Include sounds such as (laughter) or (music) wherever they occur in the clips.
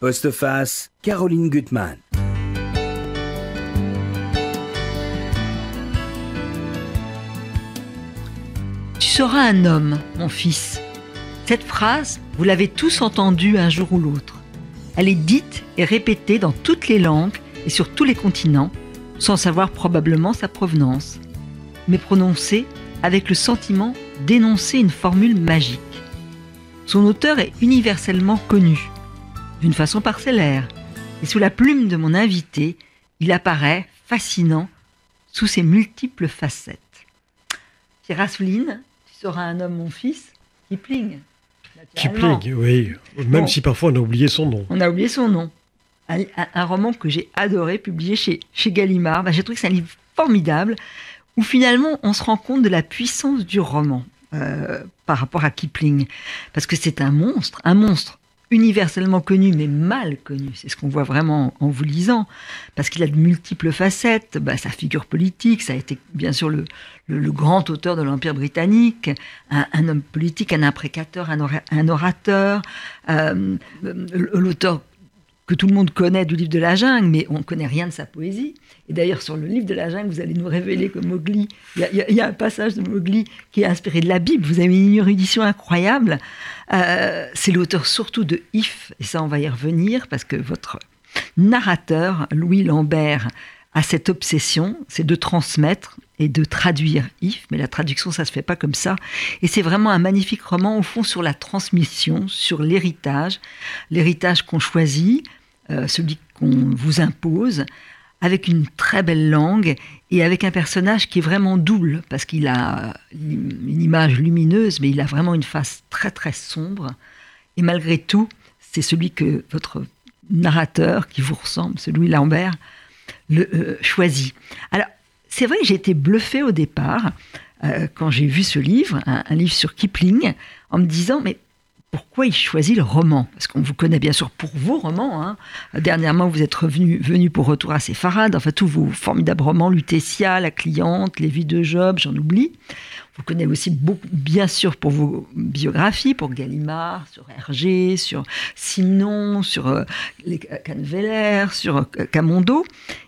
Postface, Caroline Gutmann. Tu seras un homme, mon fils. Cette phrase, vous l'avez tous entendue un jour ou l'autre. Elle est dite et répétée dans toutes les langues et sur tous les continents, sans savoir probablement sa provenance, mais prononcée avec le sentiment d'énoncer une formule magique. Son auteur est universellement connu, d'une façon parcellaire, et sous la plume de mon invité, il apparaît fascinant sous ses multiples facettes. Pierre Assouline, tu seras un homme, mon fils, Kipling. Kipling, oui. Même Bon. si parfois on a oublié son nom. On a oublié son nom. Un, un- un roman que j'ai adoré, publié chez, chez Gallimard. Bah, j'ai trouvé que c'est un livre formidable où finalement on se rend compte de la puissance du roman euh, par rapport à Kipling. Parce que c'est un monstre, un monstre universellement connu mais mal connu. C'est ce qu'on voit vraiment en vous lisant. Parce qu'il a de multiples facettes. Bah, sa figure politique, ça a été bien sûr le, grand auteur de l'Empire britannique, un, homme politique, un imprécateur, un, ora- un orateur, euh, l'auteur que tout le monde connaît du livre de la jungle, mais on ne connaît rien de sa poésie. Et d'ailleurs, sur le livre de la jungle, vous allez nous révéler que Mowgli, il y a- un passage de Mowgli qui est inspiré de la Bible. Vous avez une érudition incroyable. Euh, c'est l'auteur surtout de If, et ça, on va y revenir, parce que votre narrateur, Louis Lambert, a cette obsession, c'est de transmettre et de traduire If, mais la traduction, ça se fait pas comme ça. Et c'est vraiment un magnifique roman, au fond, sur la transmission, sur l'héritage, l'héritage qu'on choisit, euh, celui qu'on vous impose, avec une très belle langue et avec un personnage qui est vraiment double, parce qu'il a une image lumineuse, mais il a vraiment une face très très sombre. Et malgré tout, c'est celui que votre narrateur, qui vous ressemble, ce Louis Lambert, le euh, choisit. Alors, c'est vrai que j'ai été bluffée au départ euh, quand j'ai vu ce livre, un, un livre sur Kipling, en me disant, mais pourquoi il choisit le roman? Parce qu'on vous connaît bien sûr pour vos romans. hein. Dernièrement, vous êtes revenu, venu pour Retour à Séfarade, enfin tous vos formidables romans, Lutetia, La Cliente, Les Vies de Job, j'en oublie. Vous connaissez aussi beaucoup, bien sûr pour vos biographies, pour Gallimard, sur Hergé, sur Simon, sur euh, les Canneveller, sur euh, Camondo.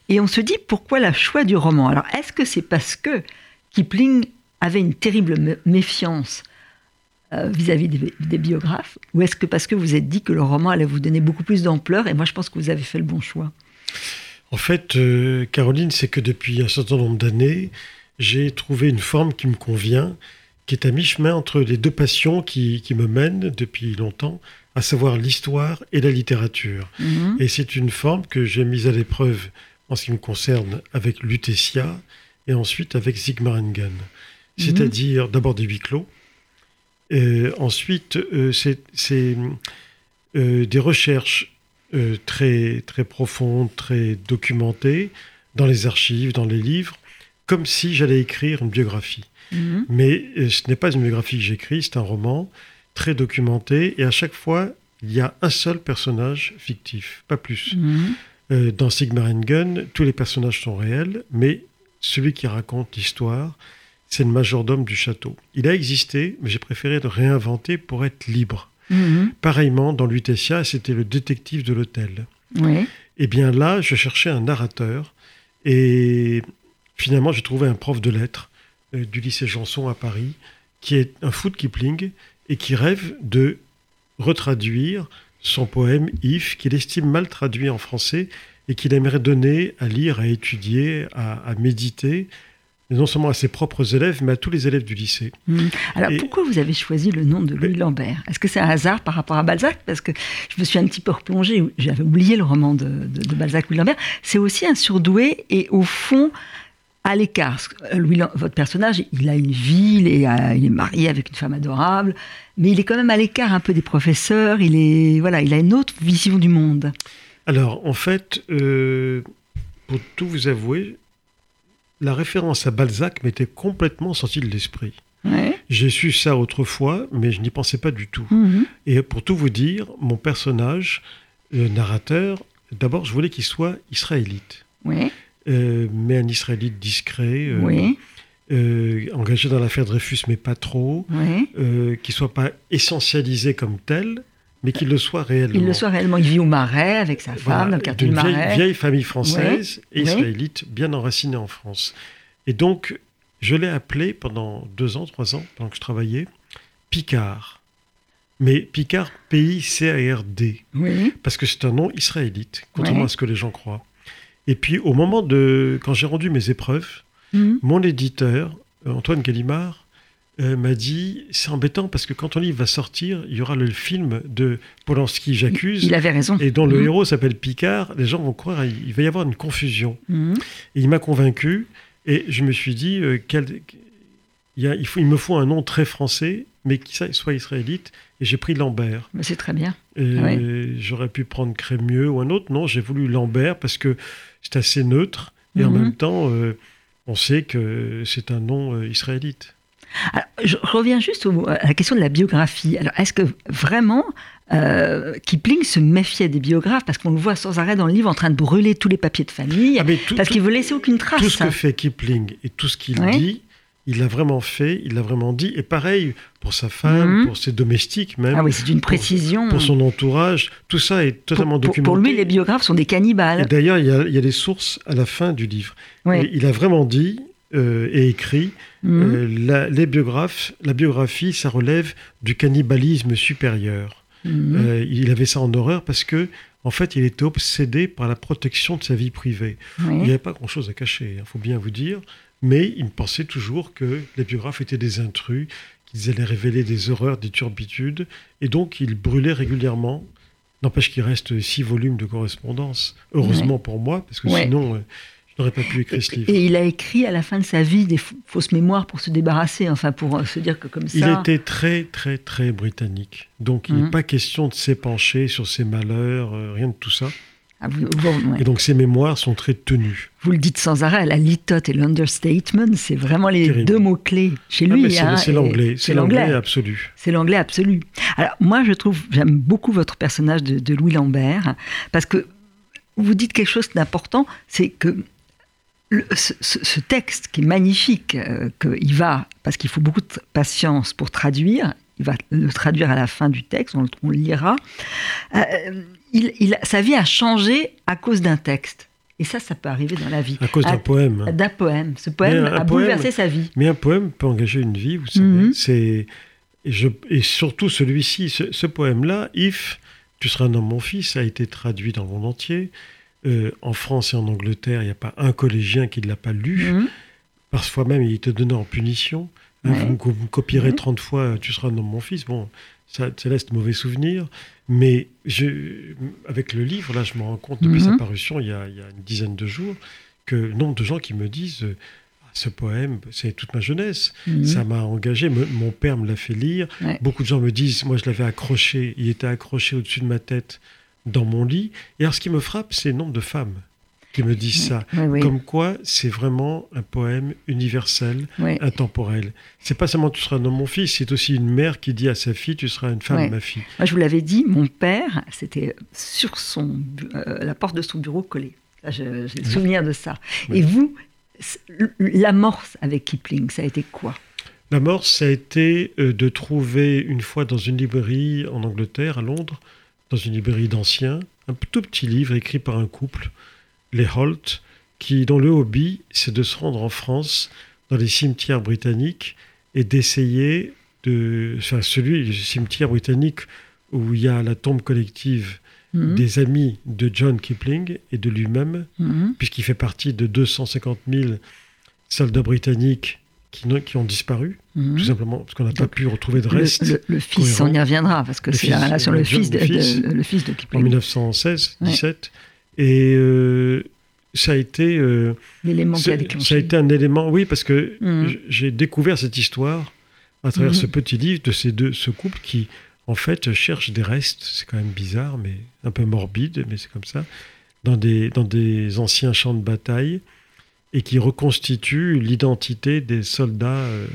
Et on se dit pourquoi le choix du roman? Alors est-ce que c'est parce que Kipling avait une terrible mé- méfiance euh, vis-à-vis des, des biographes Ou est-ce que parce que vous êtes dit que le roman allait vous donner beaucoup plus d'ampleur Et moi, je pense que vous avez fait le bon choix? En fait, euh, Caroline, c'est que depuis un certain nombre d'années, j'ai trouvé une forme qui me convient, qui est à mi-chemin entre les deux passions qui, qui me mènent depuis longtemps, à savoir l'histoire et la littérature. Mhm. Et c'est une forme que j'ai mise à l'épreuve en ce qui me concerne avec Lutetia et ensuite avec Sigmaringen. C'est-à-dire d'abord des huis clos. Euh, ensuite, euh, c'est euh, des recherches très, très profondes, très documentées dans les archives, dans les livres, comme si j'allais écrire une biographie. Mhm. Mais ce n'est pas une biographie que j'écris, c'est un roman très documenté et à chaque fois, il y a un seul personnage fictif, pas plus. Mhm. Euh, dans Sigmaringen, tous les personnages sont réels, mais celui qui raconte l'histoire, c'est le majordome du château. Il a existé, mais j'ai préféré le réinventer pour être libre. Mhm. Pareillement, dans Lutetia, c'était le détective de l'hôtel. Oui. Et bien là, je cherchais un narrateur, et finalement, j'ai trouvé un prof de lettres euh, du lycée Janson à Paris, qui est un fou de Kipling, et qui rêve de retraduire son poème If, qu'il estime mal traduit en français, et qu'il aimerait donner à lire, à étudier, à, à méditer, non seulement à ses propres élèves, mais à tous les élèves du lycée. Mhm. Alors Et- pourquoi vous avez choisi le nom de Louis Lambert? Est-ce que c'est un hasard par rapport à Balzac? Parce que je me suis un petit peu replongée, j'avais oublié le roman de, de- de Balzac, Louis Lambert. C'est aussi un surdoué et au fond à l'écart. Euh, Louis, votre personnage, il a une vie, il est, euh, il est marié avec une femme adorable, mais il est quand même à l'écart un peu des professeurs. Il est voilà, il a une autre vision du monde. Alors, en fait, euh, pour tout vous avouer, la référence à Balzac m'était complètement sortie de l'esprit. Ouais. J'ai su ça autrefois, mais je n'y pensais pas du tout. Mhm. Et pour tout vous dire, mon personnage, le narrateur, d'abord, je voulais qu'il soit israélite. Ouais. Euh, mais un israélite discret, euh, Oui. euh, engagé dans l'affaire Dreyfus, mais pas trop, Oui. qui soit pas essentialisé comme tel, mais qu'il le soit réellement. Il le soit réellement. Il vit au Marais avec sa femme, Voilà, dans le quartier du vieille, Marais. vieille famille française Oui, et oui. israélite bien enracinée en France. Et donc, je l'ai appelé pendant deux ans, trois ans, pendant que je travaillais, Picard. Mais Picard, P-I-C-A-R-D, Oui. parce que c'est un nom israélite, contrairement à ce que les gens croient. Et puis, au moment de. Quand j'ai rendu mes épreuves, Mhm. mon éditeur, euh, Antoine Gallimard, euh, m'a dit c'est embêtant parce que quand ton livre va sortir, il y aura le film de Polanski, J'accuse, Il avait raison. et dont le Mhm. héros s'appelle Picard. Les gens vont croire il il va y avoir une confusion. Mhm. Et il m'a convaincu, et je me suis dit euh, quel- il, y a- il, faut, il me faut un nom très français, mais qui soit israélite, et j'ai pris Lambert. Mais C'est très bien. Ouais. J'aurais pu prendre Crémieux ou un autre. Non, j'ai voulu Lambert parce que c'est assez neutre, et en Mhm. même temps, euh, on sait que c'est un nom israélite. Alors, je reviens juste au- à la question de la biographie. Alors, est-ce que vraiment euh, Kipling se méfiait des biographes? Parce qu'on le voit sans arrêt dans le livre en train de brûler tous les papiers de famille Ah, tout, parce qu'il veut laisser aucune trace. tout ce que fait Kipling et tout ce qu'il dit, il l'a vraiment fait, il l'a vraiment dit. Et pareil pour sa femme, Mhm. pour ses domestiques même, Ah oui, c'est une précision. pour son entourage. Tout ça est totalement pour, documenté. pour lui, les biographes sont des cannibales. d'ailleurs, il y, a, il y a des sources à la fin du livre. Oui. Et il a vraiment dit euh, et écrit Mhm. euh, la, les biographes, la biographie, ça relève du cannibalisme supérieur. Mhm. Euh, il avait ça en horreur parce que, en fait, il était obsédé par la protection de sa vie privée. Il n'y avait pas grand-chose à cacher, il faut bien vous dire. Mais il pensait toujours que les biographes étaient des intrus, qu'ils allaient révéler des horreurs, des turbitudes. Et donc, il brûlait régulièrement. N'empêche qu'il reste six volumes de correspondance. Heureusement pour moi, parce que Ouais. sinon, euh, je n'aurais pas pu écrire ce livre. Et il a écrit à la fin de sa vie des fa- fausses mémoires pour se débarrasser, enfin pour euh, se dire que comme ça. Il était très, très, très britannique. Donc, il n'est pas question de s'épancher sur ses malheurs, euh, rien de tout ça. Ah, vous, vous- ouais. Et donc, ses mémoires sont très tenues. Vous le dites sans arrêt, la litote et l'understatement, c'est vraiment les Terrible. deux mots-clés chez Ah, lui. c'est hein, c'est l'anglais. C'est l'anglais l'anglais. absolu. C'est l'anglais absolu. Alors, moi, je trouve, j'aime beaucoup votre personnage de, de Louis Lambert, parce que vous dites quelque chose d'important, c'est que le- ce, texte qui est magnifique, euh, qu'il va, parce qu'il faut beaucoup de patience pour traduire, il va le traduire à la fin du texte, on, le- on le lira, euh, il, il- sa vie a changé à cause d'un texte. Et ça, ça peut arriver dans la vie. À cause d'un poème. D'un poème. Ce poème a poème- bouleversé sa vie. Mais un poème peut engager une vie, vous savez. Mhm. C'est et surtout celui-ci, ce, ce poème-là, If, tu seras un homme, mon fils, a été traduit dans le monde entier. Euh, en France et en Angleterre, il n'y a pas un collégien qui ne l'a pas lu. Mhm. Parfois même, il était donné en punition. Hein, Ouais. Vous, copierez Ouais. 30 fois, tu seras homme, mon fils. Bon, ça, ça laisse de mauvais souvenirs. Mais je, avec le livre, là, je me rends compte depuis Mhm. sa parution, il y, a, il y a une dizaine de jours, que le nombre de gens qui me disent euh, Ah, ce poème, c'est toute ma jeunesse. Mhm. Ça m'a engagé. Me- mon père me l'a fait lire. Ouais. Beaucoup de gens me disent Moi, je l'avais accroché. Il était accroché au-dessus de ma tête dans mon lit. Et alors, ce qui me frappe, c'est le nombre de femmes qui me disent ça. Oui, oui, Comme quoi, c'est vraiment un poème universel, oui. intemporel. C'est pas seulement tu seras un homme, mon fils, c'est aussi une mère qui dit à sa fille tu seras une femme, ma fille. Moi, je vous l'avais dit, mon père, c'était sur son, euh, la porte de son bureau collée. J'ai le souvenir de ça. Et vous, l'amorce avec Kipling, ça a été quoi? La mort, ça a été euh, de trouver une fois dans une librairie en Angleterre, à Londres, dans une librairie d'anciens, un tout petit livre écrit par un couple, les Holt, qui, dont le hobby, c'est de se rendre en France, dans les cimetières britanniques, et d'essayer de. Enfin, celui, le cimetière britannique où il y a la tombe collective Mhm. des amis de John Kipling et de lui-même, Mhm. puisqu'il fait partie de 250 000 soldats britanniques qui, ont disparu, Mhm. tout simplement parce qu'on n'a pas pu retrouver de reste le- le fils, cohérent. on y reviendra, parce que c'est la relation, le fils de, fils. de- le fils de en Kipling. 1916, Ouais. 17. Et euh, ça a été, euh, L'élément qui a déclenché. ça a été un élément, oui, parce que Mhm. j'ai découvert cette histoire à travers Mhm. ce petit livre de ces deux, ce couple qui, en fait, cherche des restes. C'est quand même bizarre, mais un peu morbide, mais c'est comme ça, dans des, dans des anciens champs de bataille et qui reconstitue l'identité des soldats. euh,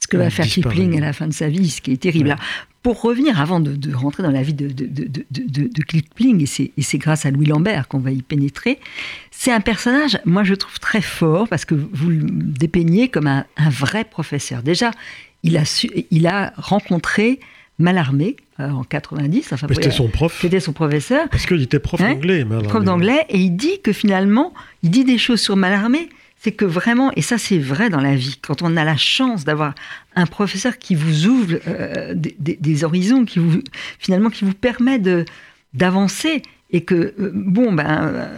ce que va faire. Kipling à la fin de sa vie, ce qui est terrible. Ouais. Alors, pour revenir, avant de, de rentrer dans la vie de, de, Kipling, et c'est grâce à Louis Lambert qu'on va y pénétrer, c'est un personnage, moi je trouve très fort, parce que vous le dépeignez comme un, un vrai professeur. Déjà, il a, su, il a rencontré Mallarmé, en 90. Enfin, c'était son prof. C'était son professeur. Parce qu'il était prof hein d'anglais. Prof d'anglais, et il dit que finalement, il dit des choses sur Mallarmé, c'est que vraiment, et ça c'est vrai dans la vie, quand on a la chance d'avoir un professeur qui vous ouvre euh, des, horizons, qui vous, finalement, qui vous permet de, d'avancer, et que, euh, bon, ben,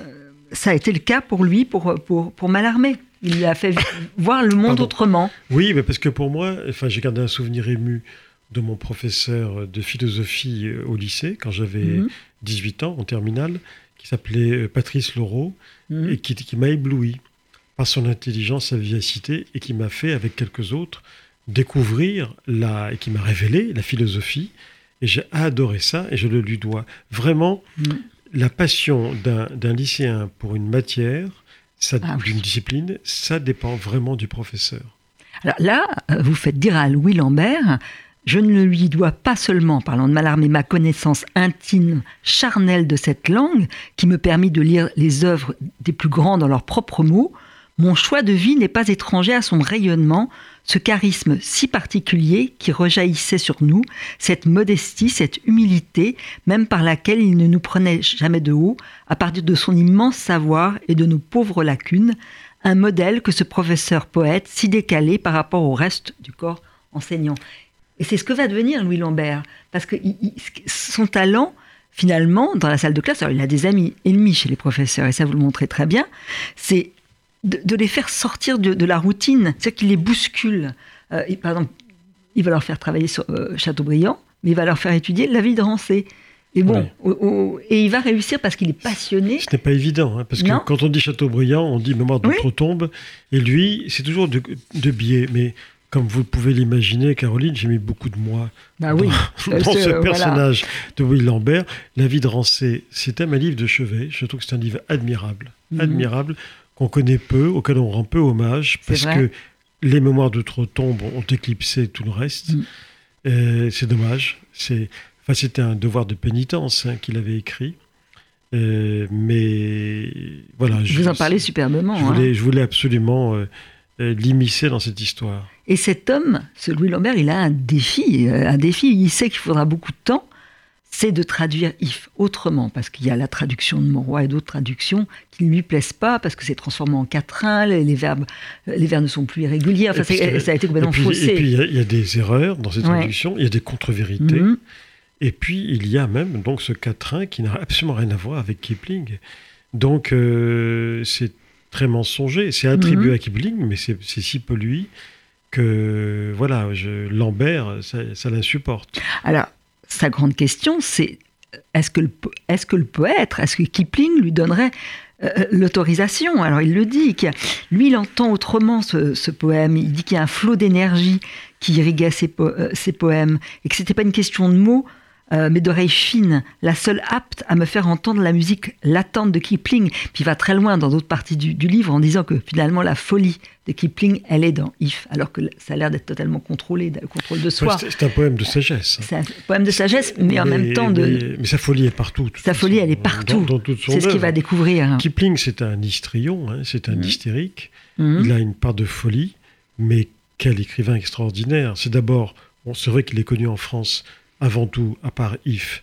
ça a été le cas pour lui, pour, pour, pour Mallarmé. Il lui a fait voir le monde autrement. Oui, mais parce que pour moi, enfin, j'ai gardé un souvenir ému de mon professeur de philosophie euh, au lycée, quand j'avais 18 mhm. ans, en terminale, qui s'appelait euh, Patrice Laureau, mhm. et qui, qui m'a ébloui par son intelligence, sa vivacité, et qui m'a fait, avec quelques autres, découvrir la, et qui m'a révélé la philosophie. Et j'ai adoré ça, et je le lui dois. Vraiment, mhm. la passion d'un lycéen pour une matière, ça, ah d'une discipline, ça dépend vraiment du professeur. Alors là, euh, vous faites dire à Louis Lambert, je ne lui dois pas seulement, parlant de Mallarmé, ma connaissance intime, charnelle de cette langue, qui me permet de lire les œuvres des plus grands dans leurs propres mots. Mon choix de vie n'est pas étranger à son rayonnement, ce charisme si particulier qui rejaillissait sur nous, cette modestie, cette humilité, même par laquelle il ne nous prenait jamais de haut, à partir de son immense savoir et de nos pauvres lacunes, un modèle que ce professeur poète, si décalé par rapport au reste du corps enseignant. Et c'est ce que va devenir Louis Lambert. Parce que son talent, finalement, dans la salle de classe, alors il a des amis ennemis chez les professeurs, et ça vous le montrez très bien, c'est de, les faire sortir de, la routine, c'est-à-dire qu'il les bouscule. Euh, par exemple, il va leur faire travailler sur euh, Chateaubriand, mais il va leur faire étudier la vie de Rancé. Et bon, et il va réussir parce qu'il est passionné. Ce n'est pas évident, hein, parce que quand on dit Chateaubriand, on dit mémoire d'outre-tombe, et lui, c'est toujours de, de biais. Mais comme vous pouvez l'imaginer, Caroline, j'ai mis beaucoup de moi bah oui, dans, (laughs) ce personnage de Will Lambert. La vie de Rancé, c'était un livre de chevet. Je trouve que c'est un livre admirable, mhm. admirable, qu'on connaît peu, auquel on rend peu hommage, parce que les mémoires d'outre-tombe ont éclipsé tout le reste. Mhm. C'est dommage. C'est, enfin, c'était un devoir de pénitence hein, qu'il avait écrit. Euh, mais voilà. Je, vous en parlez superbement. Je voulais, hein. je voulais absolument euh, euh, l'immiscer dans cette histoire. Et cet homme, ce Louis Lambert, il a un défi, euh, un défi. Il sait qu'il faudra beaucoup de temps. C'est de traduire if autrement, parce qu'il y a la traduction de Monroy et d'autres traductions qui ne lui plaisent pas, parce que c'est transformé en quatrain, les, les, verbes, euh, les verbes ne sont plus irréguliers. Enfin, ça a été complètement faussé. Et puis il y, a des erreurs dans ces traductions, il y a des contre-vérités. Mhm. Et puis il y a même donc ce quatrain qui n'a absolument rien à voir avec Kipling. Donc c'est très mensonger. C'est attribué mhm. à Kipling, mais c'est si peu lui que voilà, je, Lambert, ça, l'insupporte. Alors, sa grande question, c'est est-ce que, le, est-ce que le poète, est-ce que Kipling lui donnerait euh, l'autorisation? Alors, il le dit, lui, il entend autrement ce, poème. Il dit qu'il y a un flot d'énergie qui irriguait ses, euh, ses poèmes et que c'était pas une question de mots, euh, mais d'oreilles fines, la seule apte à me faire entendre la musique latente de Kipling. Puis il va très loin dans d'autres parties du, livre en disant que finalement la folie de Kipling, elle est dans If, alors que ça a l'air d'être totalement contrôlé, le contrôle de soi. c'est un poème de sagesse. C'est un poème de sagesse, mais, en même temps de. Mais, sa folie est partout. Sa folie, elle est partout. C'est ce qu'il va découvrir. Kipling, c'est un histrion, hein, c'est un mmh. hystérique. Mmh. Il a une part de folie, mais quel écrivain extraordinaire. C'est d'abord, bon, c'est vrai qu'il est connu en France avant tout, à part If,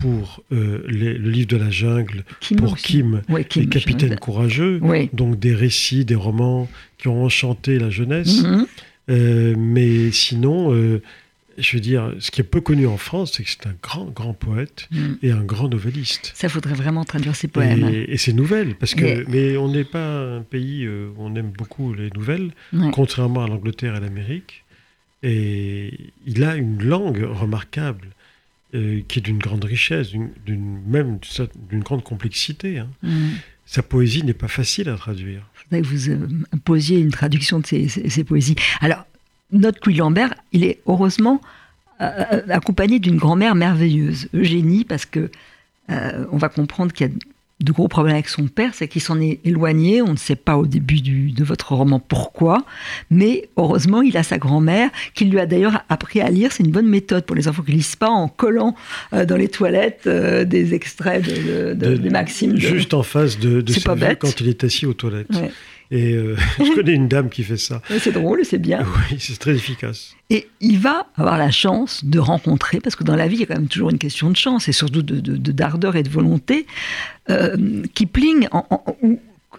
pour euh, le livre de la jungle, pour Kim, les capitaines courageux, donc des récits, des romans qui ont enchanté la jeunesse. Mhm. Euh, mais sinon, euh, je veux dire, ce qui est peu connu en France, c'est que c'est un grand, grand poète mhm. et un grand novelliste. Ça faudrait vraiment traduire ses poèmes. Et, ses nouvelles, parce que, mais on n'est pas un pays où on aime beaucoup les nouvelles, contrairement à l'Angleterre et l'Amérique. Et il a une langue remarquable, euh, qui est d'une grande richesse, d'une, même d'une grande complexité. Hein. Mm. Sa poésie n'est pas facile à traduire. Que vous euh, posiez une traduction de ses, poésies. Alors, notre Louis Lambert, il est heureusement euh, accompagné d'une grand-mère merveilleuse, Eugénie, parce que on va comprendre qu'il y a de gros problèmes avec son père, c'est qu'il s'en est éloigné. On ne sait pas au début de votre roman pourquoi, mais heureusement, il a sa grand-mère qui lui a d'ailleurs appris à lire. C'est une bonne méthode pour les enfants qui lisent pas en collant euh, dans les toilettes euh, des extraits de, des maximes. Juste en face de, de sa quand il est assis aux toilettes. Et euh, (laughs) je connais une dame qui fait ça. C'est drôle, c'est bien. (laughs) Oui, c'est très efficace. Et il va avoir la chance de rencontrer, parce que dans la vie, il y a quand même toujours une question de chance, et surtout de, d'ardeur et de volonté. Euh, Kipling,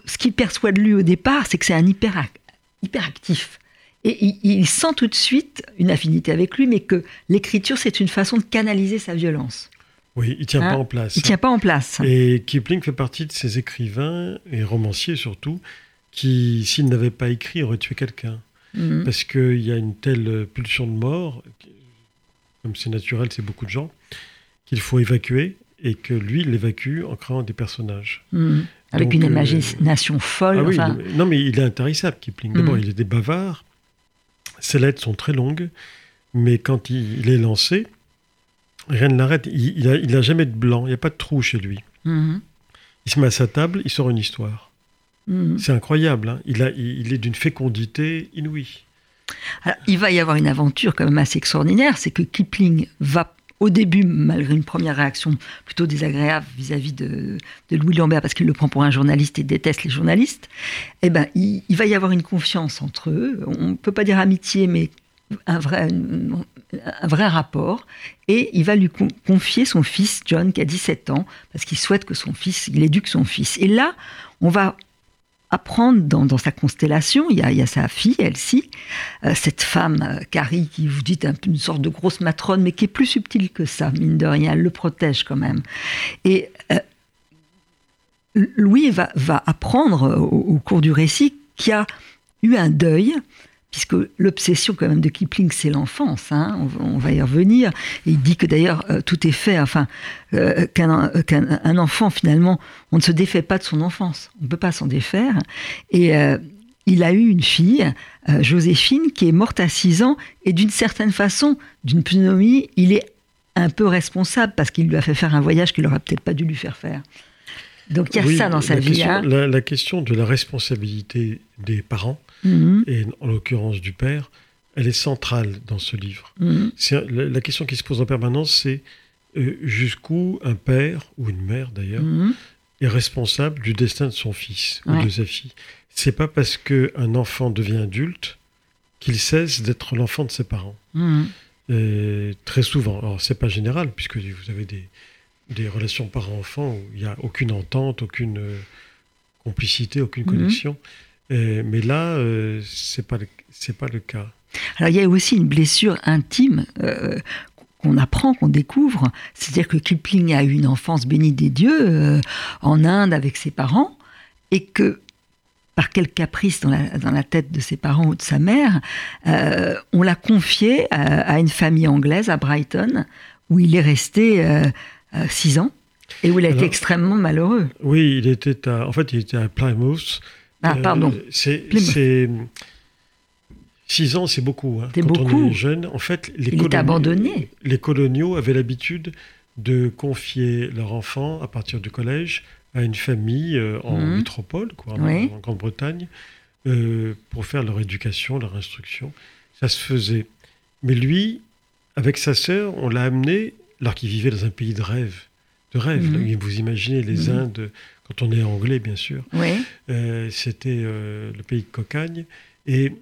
ce qu'il perçoit de lui au départ, c'est que c'est un hyper, hyperactif. Et il, sent tout de suite une affinité avec lui, mais que l'écriture, c'est une façon de canaliser sa violence. Oui, il tient pas Hein en place. Il tient pas en place. Et Kipling fait partie de ces écrivains et romanciers surtout qui, s'ils n'avaient pas écrit, auraient tué quelqu'un. Mhm. Parce qu'il y a une telle pulsion de mort, comme c'est naturel, c'est beaucoup de gens, qu'il faut évacuer et que lui, il l'évacue en créant des personnages. Mhm. Avec Donc, une euh, imagination folle. Ah oui, enfin, non, mais il est intarissable, Kipling. D'abord, Mhm. il est des bavards. Ses lettres sont très longues, mais quand il, il est lancé, rien ne l'arrête. Il, il, a, il a jamais de blanc, il n'y a pas de trou chez lui. Il se met à sa table, il sort une histoire. Mhm. C'est incroyable. hein. Il, a, il, il est d'une fécondité inouïe. Alors, il va y avoir une aventure quand même assez extraordinaire, c'est que Kipling va au début, malgré une première réaction plutôt désagréable vis-à-vis de, de Louis Lambert, parce qu'il le prend pour un journaliste et déteste les journalistes, eh ben, il, il va y avoir une confiance entre eux. On ne peut pas dire amitié, mais un vrai, un vrai rapport. Et il va lui con- confier son fils, John, qui a 17 ans, parce qu'il souhaite que son fils, il éduque son fils. Et là, on va apprendre dans, sa constellation, il y, a, il y a sa fille, Elsie, euh, cette femme, euh, Carrie, qui vous dites un une sorte de grosse matrone, mais qui est plus subtile que ça, mine de rien, elle le protège quand même. Et euh, Louis va, va apprendre euh, au, au cours du récit qu'il y a eu un deuil, puisque l'obsession quand même de Kipling, c'est l'enfance, hein, on, va- on va y revenir. Et il dit que d'ailleurs euh, tout est fait, enfin, euh, qu'un un enfant finalement, on ne se défait pas de son enfance, on ne peut pas s'en défaire. Et euh, il a eu une fille, euh, Joséphine, qui est morte à 6 ans, et d'une certaine façon, d'une pneumonie, il est un peu responsable parce qu'il lui a fait faire un voyage qu'il n'aurait peut-être pas dû lui faire faire. Donc il y a Oui, ça dans sa la vie. question, hein. la, la question de la responsabilité des parents, Mhm, et en l'occurrence du père, elle est centrale dans ce livre. mhm, La, la question qui se pose en permanence, c'est euh, jusqu'où un père, ou une mère d'ailleurs, mhm. est responsable du destin de son fils ou de sa fille. C'est pas parce qu'un enfant devient adulte qu'il cesse d'être l'enfant de ses parents. Et très souvent, alors c'est pas général, puisque vous avez des, des relations parents-enfants où il n'y a aucune entente, aucune euh, complicité, aucune connexion. Et- mais là, euh, c'est pas le- c'est pas le cas. Alors il y a aussi une blessure intime euh, qu'on apprend, qu'on découvre. C'est-à-dire que Kipling a eu une enfance bénie des dieux euh, en Inde avec ses parents et que par quel caprice dans la, dans la tête de ses parents ou de sa mère, euh, on l'a confié à, à une famille anglaise à Brighton où il est resté euh, euh, six ans et où il a été extrêmement malheureux. Oui, il était à, en fait, il était à Plymouth. Ah, Euh, pardon. c'est, six ans, c'est beaucoup. hein. Quand beaucoup. on est jeune, en fait, les, coloniaux- abandonné. les coloniaux avaient l'habitude de confier leur enfant à partir du collège à une famille euh, en Mhm. métropole, quoi, en, Oui. en Grande-Bretagne, euh, pour faire leur éducation, leur instruction. Ça se faisait. Mais lui, avec sa sœur, on l'a amené, alors qu'il vivait dans un pays de rêve. De rêve. Mhm. là. Vous imaginez les Mhm. Indes, quand on est anglais, bien sûr. Oui. Euh, C'était euh, le pays de cocagne. Et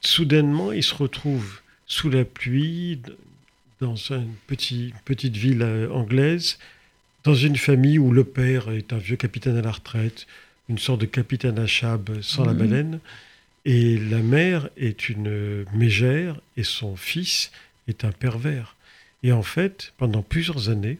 soudainement, il se retrouve sous la pluie, dans une petit- petite ville euh, anglaise, dans une famille où le père est un vieux capitaine à la retraite, une sorte de capitaine à chab sans la Mhm. baleine, et la mère est une mégère, et son fils est un pervers. Et en fait, pendant plusieurs années,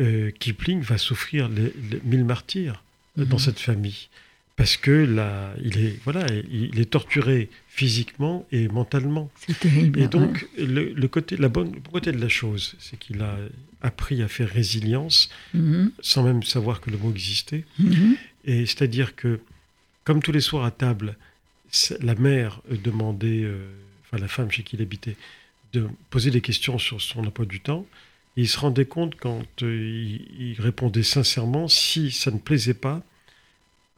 euh, Kipling va souffrir les, les mille martyrs euh, dans Mhm. cette famille. Parce que là, il est, voilà, il est torturé physiquement et mentalement. C'est terrible. Et ouais. donc, le, le côté, la bonne le côté de la chose, c'est qu'il a appris à faire résilience Mhm, sans même savoir que le mot existait. mhm. Et c'est-à-dire que, comme tous les soirs à table, la mère euh, demandait, euh, enfin la femme chez qui il habitait, de poser des questions sur son emploi du temps. Et il se rendait compte quand euh, il, il répondait sincèrement, si ça ne plaisait pas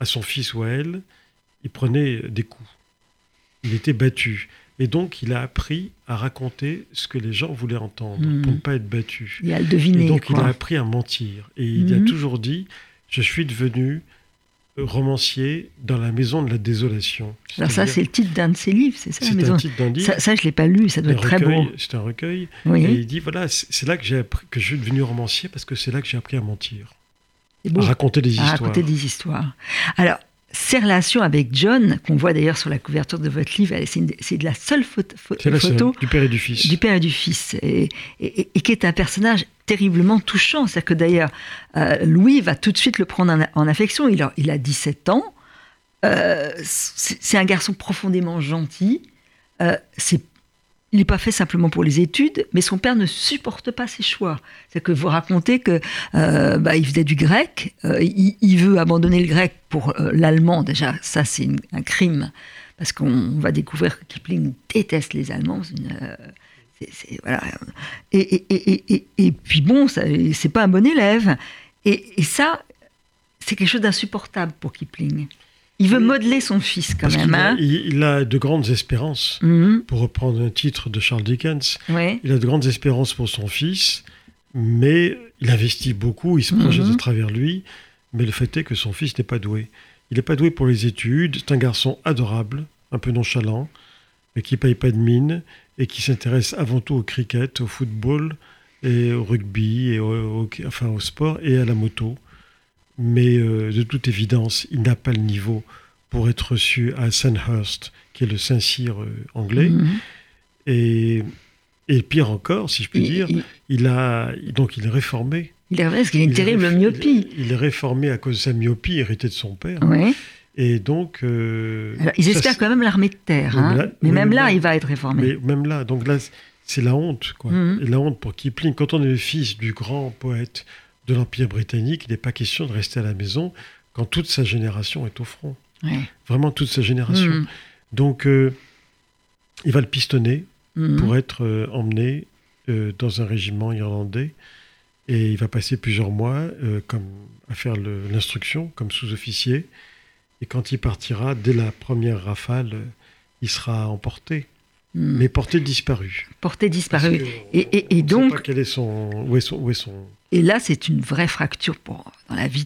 à son fils ou à elle, il prenait des coups. Il était battu. Et donc, il a appris à raconter ce que les gens voulaient entendre Mhm. pour ne pas être battu. Il a deviné. Et donc, il a appris à mentir. Et il a Mhm. toujours dit Je suis devenu romancier dans la maison de la désolation. Alors ça, c'est le titre d'un de ses livres, c'est ça c'est maison un titre d'un livre. Ça, ça, je l'ai pas lu, ça doit être très beau. C'est un recueil. Oui. Et il dit voilà, c'est là que j'ai que je suis devenu romancier parce que c'est là que j'ai appris à mentir, à raconter des à histoires. raconter des histoires. Alors, ses relations avec John, qu'on voit d'ailleurs sur la couverture de votre livre, c'est de la seule photo, pho- C'est la seule, photo du père et du fils. du père et du fils, et, et- et qui est un personnage terriblement touchant. C'est-à-dire que d'ailleurs, euh, Louis va tout de suite le prendre en, affection. Il a, il a 17 ans. Euh, c'est un garçon profondément gentil. Euh, il n'est pas fait simplement pour les études, mais son père ne supporte pas ses choix. C'est que vous racontez que bah, il faisait du grec, il, veut abandonner le grec pour l'allemand. Déjà, ça c'est un crime parce qu'on va découvrir que Kipling déteste les Allemands. une, voilà. Et, et, et, et, et- et puis bon, c'est pas un bon élève. Et, ça, c'est quelque chose d'insupportable pour Kipling. Il veut modeler son fils quand Parce même. a, Hein il, il a de grandes espérances, Mhm. pour reprendre un titre de Charles Dickens, il a de grandes espérances pour son fils, mais il investit beaucoup, il se projette Mhm. à travers lui, mais le fait est que son fils n'est pas doué. Il n'est pas doué pour les études, c'est un garçon adorable, un peu nonchalant, mais qui paye pas de mine, et qui s'intéresse avant tout au cricket, au football, et au rugby, et au, au- enfin au sport, et à la moto. Mais euh, de toute évidence, il n'a pas le niveau pour être reçu à Sandhurst, qui est le Saint-Cyr euh, anglais. Mhm. Et, et pire encore, si je puis Il- dire, il- il a donc il est réformé. Il est parce qu'il a une Il terrible myopie. Il, il est réformé à cause de sa myopie héritée de son père. Ouais. Et donc. euh, Alors, ils espèrent quand même l'armée de terre. Hein. mais là- mais oui, même là, là- il va être réformé. Mais même là, donc là, c'est la honte, quoi. Mhm. Et la honte pour Kipling. Quand on est le fils du grand poète de l'Empire britannique, il n'est pas question de rester à la maison quand toute sa génération est au front. Ouais. Vraiment toute sa génération. Mhm. Donc, euh, il va le pistonner Mhm. pour être euh, emmené dans un régiment irlandais. Et il va passer plusieurs mois comme, à faire l'instruction comme sous-officier. Et quand il partira, dès la première rafale, il sera emporté, Mhm. mais porté disparu. Porté disparu. Et- et- on et sait donc- pas quel est son, où est son, où est son, Et là, c'est une vraie fracture pour, dans la vie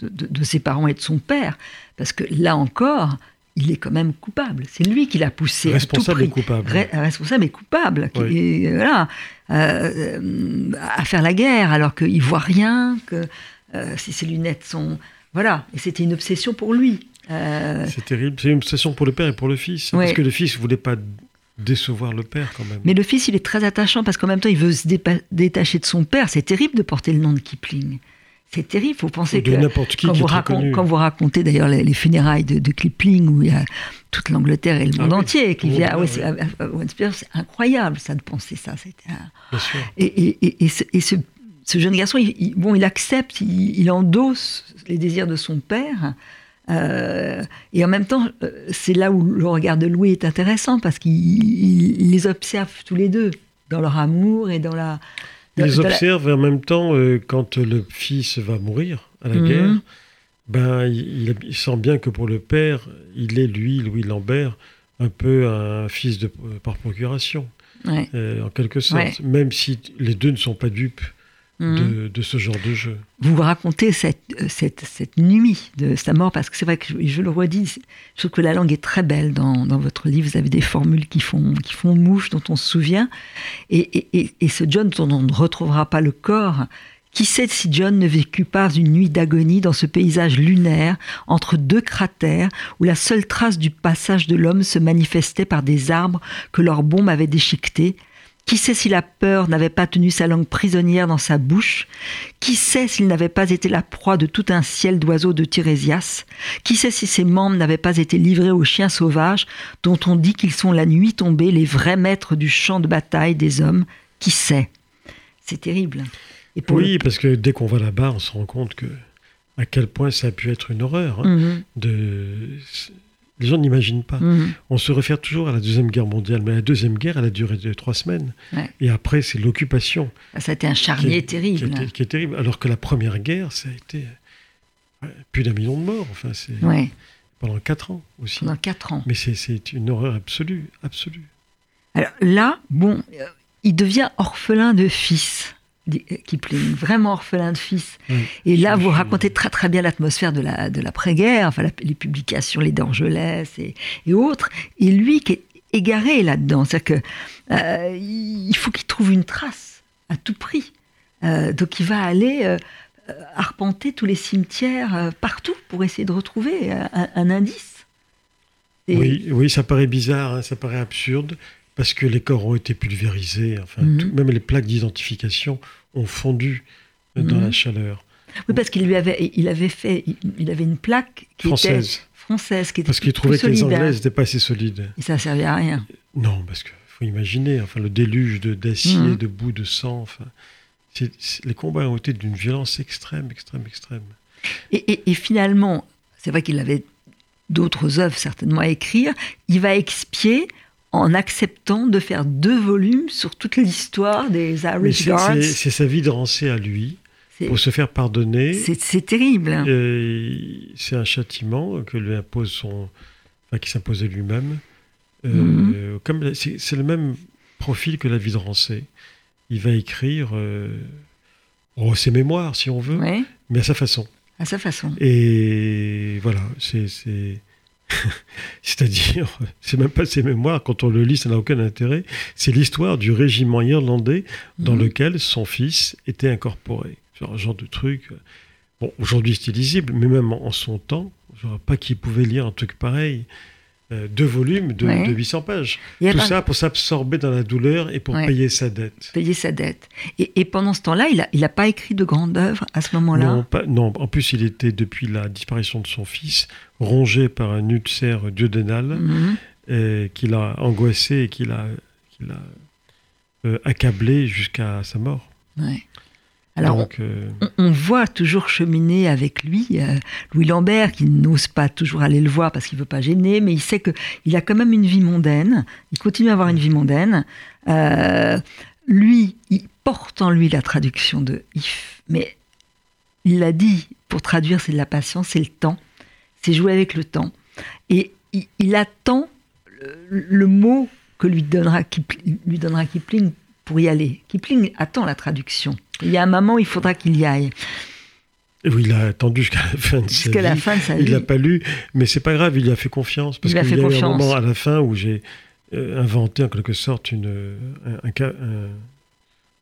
de, de- de ses parents et de son père. Parce que là encore, il est quand même coupable. C'est lui qui l'a poussé responsable à et tout prix. coupable. Re- responsable et coupable, qui- Oui. et, voilà, euh, à faire la guerre alors qu'il voit rien, que euh, si ses lunettes sont, voilà, et c'était une obsession pour lui. Euh, C'est terrible. C'est une obsession pour le père et pour le fils. Ouais. Parce que le fils ne voulait pas décevoir le père quand même. mais le fils, il est très attachant parce qu'en même temps, il veut se détacher de son père. C'est terrible de porter le nom de Kipling. C'est terrible. Il faut penser que n'importe qui quand qui vous, quand vous racontez d'ailleurs les, les funérailles de, de Kipling, où il y a toute l'Angleterre et le Ah monde oui, entier qui vient monde ouais, c'est- incroyable ça de penser ça. C'était un- Bien sûr. Et, et- et- et ce, et ce- ce jeune garçon, il, il- bon, il accepte, il, il endosse les désirs de son père. euh, et en même temps, euh, c'est là où le regard de Louis est intéressant parce qu'il il- il les observe tous les deux dans leur amour et dans la. Il de- les de la- observe et en même temps, euh, quand le fils va mourir à la Mhm. guerre, ben, il, il sent bien que pour le père, il est, lui, Louis Lambert, un peu un fils de, par procuration, Ouais. euh, en quelque sorte, même si les deux ne sont pas dupes Mhm. de, de ce genre de jeu. vous racontez cette, euh, cette, cette nuit de sa mort, parce que c'est vrai que je, je le redis, je trouve que la langue est très belle dans, dans votre livre. Vous avez des formules qui font, qui font mouche, dont on se souvient. Et, et, et, et ce John dont on ne retrouvera pas le corps, qui sait si John ne vécut pas une nuit d'agonie dans ce paysage lunaire, entre deux cratères, où la seule trace du passage de l'homme se manifestait par des arbres que leurs bombes avaient déchiquetés qui sait si la peur n'avait pas tenu sa langue prisonnière dans sa bouche? Qui sait s'il n'avait pas été la proie de tout un ciel d'oiseaux de Tirésias Qui sait si ses membres n'avaient pas été livrés aux chiens sauvages, dont on dit qu'ils sont la nuit tombée les vrais maîtres du champ de bataille des hommes? Qui sait? C'est terrible. Et pour Oui, parce que dès qu'on va là-bas, on se rend compte que à quel point ça a pu être une horreur. hein, Mhm, de... Les gens n'imaginent pas. mhm. On se réfère toujours à la Deuxième Guerre mondiale, mais la Deuxième Guerre, elle a duré de trois semaines. Ouais. Et après, c'est l'occupation. Ça a été un charnier qui est- terrible. Qui, est terrible. Alors que la Première Guerre, ça a été plus d'un million de morts. Enfin, c'est Ouais, pendant quatre ans aussi. pendant quatre ans. Mais c'est- c'est une horreur absolue, absolue. Alors là, bon, euh, il devient orphelin de fils. Kipling, vraiment orphelin de fils. Et là, vous racontez très très bien l'atmosphère de la de l'après-guerre, enfin la- les publications, les d'Angelès et, et autres. Et lui qui est égaré là-dedans, c'est-à-dire que euh, il faut qu'il trouve une trace à tout prix. Euh, donc il va aller euh, arpenter tous les cimetières partout pour essayer de retrouver un, un indice. Et- Oui, oui, ça paraît bizarre, hein, ça paraît absurde, parce que les corps ont été pulvérisés, enfin, Mhm. tout- même les plaques d'identification ont fondu dans Mhm. la chaleur. Oui, parce qu'il lui avait, il avait fait, il, avait une plaque qui était Française, française, qui était parce qu'ils plus trouvaient que les solide, hein. Anglais n'étaient pas assez solides. Et ça servait à rien. Non, parce qu'il faut imaginer, enfin, le déluge de- d'acier, Mhm. de boue, de sang, enfin, les combats ont été d'une violence extrême, extrême, extrême. Et, et- et finalement, c'est vrai qu'il avait d'autres œuvres certainement à écrire. Il va expier en acceptant de faire deux volumes sur toute l'histoire des Irish Guards. c'est sa vie de rancée à lui, pour se faire pardonner. C'est terrible. c'est un châtiment que lui impose son, enfin, qui s'imposait lui-même. Euh, Mhm. Comme c'est le même profil que la vie de Rancé. Il va écrire euh, oh, ses mémoires, si on veut, Ouais, mais à sa façon. à sa façon. Et voilà, c'est- (laughs) c'est-à-dire, (laughs) c'est même pas ses mémoires. Quand on le lit, ça n'a aucun intérêt. C'est l'histoire du régiment irlandais dans Mhm. lequel son fils était incorporé. Genre, un genre de truc. euh, Bon, aujourd'hui c'est lisible, mais même en en son temps, je ne vois pas qui pouvait lire un truc pareil. Euh, deux volumes de, Ouais. de 800 pages. Tout pas- ça pour s'absorber dans la douleur et pour Ouais. payer sa dette. payer sa dette. Et, et pendant ce temps-là, il n'a il a pas écrit de grande œuvre à ce moment-là? Non, non, en plus il était, depuis la disparition de son fils, rongé par un ulcère duodénal Mhm. euh, qui l'a angoissé et qui l'a qui l'a, euh, accablé jusqu'à sa mort. Ouais. Alors, Donc, euh, on, on voit toujours cheminer avec lui euh, Louis Lambert, qui n'ose pas toujours aller le voir parce qu'il veut pas gêner, mais il sait que il a quand même une vie mondaine. Il continue à avoir une vie mondaine. Euh, lui, il porte en lui la traduction de If, mais il l'a dit, pour traduire, c'est de la patience, c'est le temps, c'est jouer avec le temps. Et il, il attend le, le mot que lui donnera, Kipling, lui donnera Kipling pour y aller. Kipling attend la traduction. Il y a un moment il faudra qu'il y aille. oui, il a attendu jusqu'à la fin de sa la vie. fin de sa Il l'a pas lu, mais c'est pas grave, il lui a fait confiance. Parce Il lui a fait y a eu un moment à la fin où j'ai euh, inventé en quelque sorte une, un, un ca- un